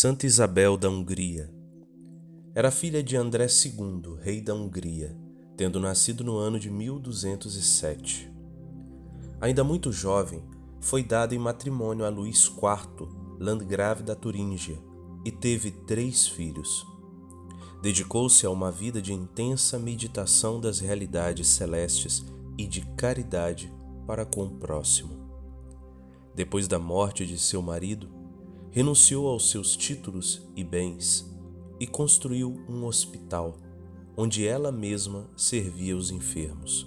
Santa Isabel da Hungria Era filha de André II, rei da Hungria, tendo nascido no ano de 1207. Ainda muito jovem, foi dada em matrimônio a Luís IV, landgrave da Turíngia, e teve três filhos. Dedicou-se a uma vida de intensa meditação das realidades celestes e de caridade para com o próximo. Depois da morte de seu marido, renunciou aos seus títulos e bens e construiu um hospital onde ela mesma servia os enfermos.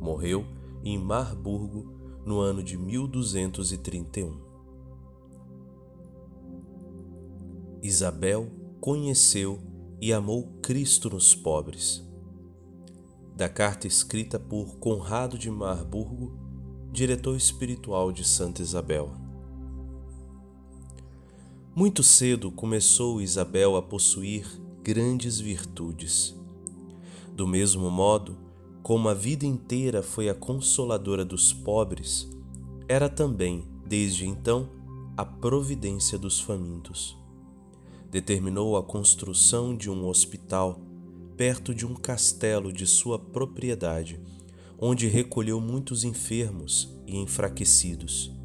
Morreu em Marburgo no ano de 1231. Isabel conheceu e amou Cristo nos pobres. Da carta escrita por Conrado de Marburgo, diretor espiritual de Santa Isabel. Muito cedo começou Isabel a possuir grandes virtudes. Do mesmo modo como a vida inteira foi a consoladora dos pobres, era também, desde então, a providência dos famintos. Determinou a construção de um hospital perto de um castelo de sua propriedade, onde recolheu muitos enfermos e enfraquecidos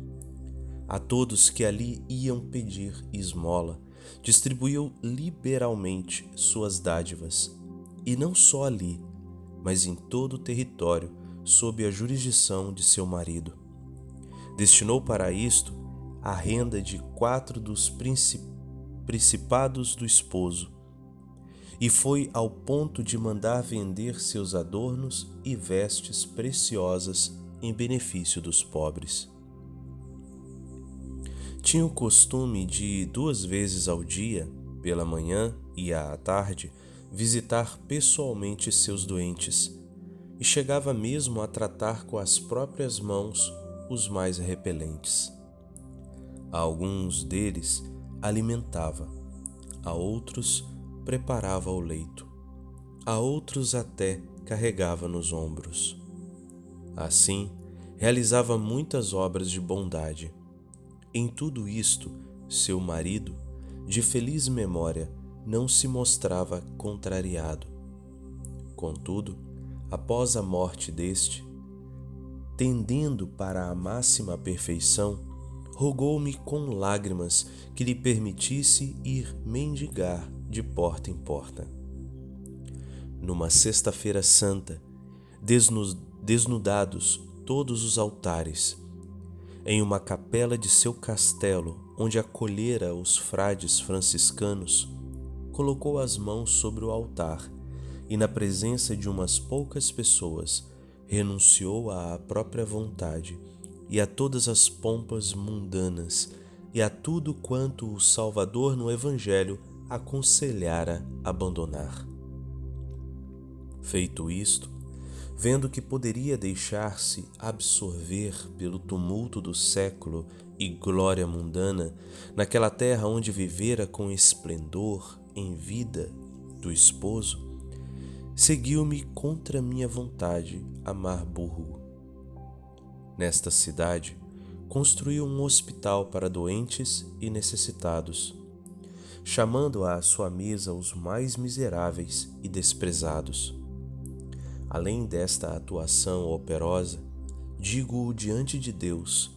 a todos que ali iam pedir esmola, distribuiu liberalmente suas dádivas, e não só ali, mas em todo o território sob a jurisdição de seu marido. Destinou para isto a renda de quatro dos principados do esposo, e foi ao ponto de mandar vender seus adornos e vestes preciosas em benefício dos pobres tinha o costume de duas vezes ao dia, pela manhã e à tarde, visitar pessoalmente seus doentes e chegava mesmo a tratar com as próprias mãos os mais repelentes. A alguns deles alimentava, a outros preparava o leito, a outros até carregava nos ombros. Assim, realizava muitas obras de bondade em tudo isto, seu marido, de feliz memória, não se mostrava contrariado. Contudo, após a morte deste, tendendo para a máxima perfeição, rogou-me com lágrimas que lhe permitisse ir mendigar de porta em porta. Numa sexta-feira santa, desnudados todos os altares, em uma capela de seu castelo, onde acolhera os frades franciscanos, colocou as mãos sobre o altar e, na presença de umas poucas pessoas, renunciou à própria vontade e a todas as pompas mundanas e a tudo quanto o Salvador no Evangelho aconselhara abandonar. Feito isto, vendo que poderia deixar-se absorver pelo tumulto do século e glória mundana naquela terra onde vivera com esplendor em vida do esposo, seguiu-me contra minha vontade a Marburgo. Nesta cidade, construiu um hospital para doentes e necessitados, chamando à sua mesa os mais miseráveis e desprezados Além desta atuação operosa, digo-o diante de Deus,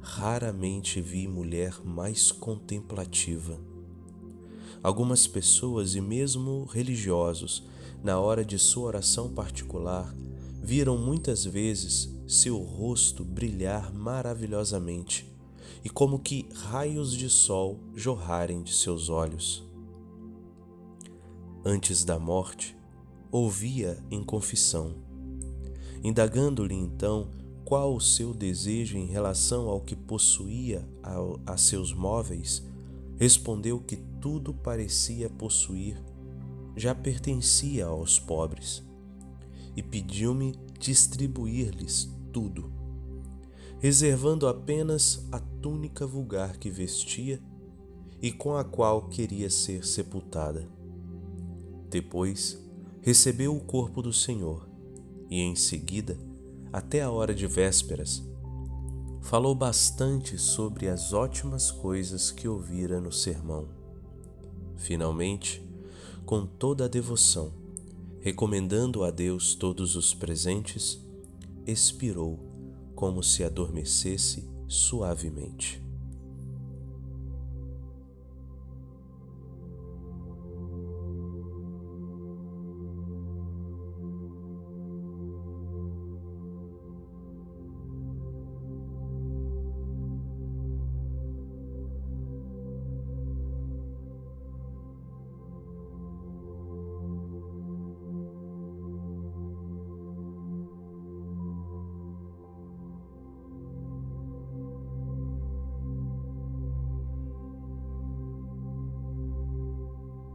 raramente vi mulher mais contemplativa. Algumas pessoas e mesmo religiosos, na hora de sua oração particular, viram muitas vezes seu rosto brilhar maravilhosamente e como que raios de sol jorrarem de seus olhos. Antes da morte, ouvia em confissão. Indagando-lhe então qual o seu desejo em relação ao que possuía a, a seus móveis, respondeu que tudo parecia possuir já pertencia aos pobres e pediu-me distribuir-lhes tudo, reservando apenas a túnica vulgar que vestia e com a qual queria ser sepultada. Depois recebeu o corpo do Senhor e, em seguida, até a hora de vésperas, falou bastante sobre as ótimas coisas que ouvira no sermão. Finalmente, com toda a devoção, recomendando a Deus todos os presentes, expirou como se adormecesse suavemente.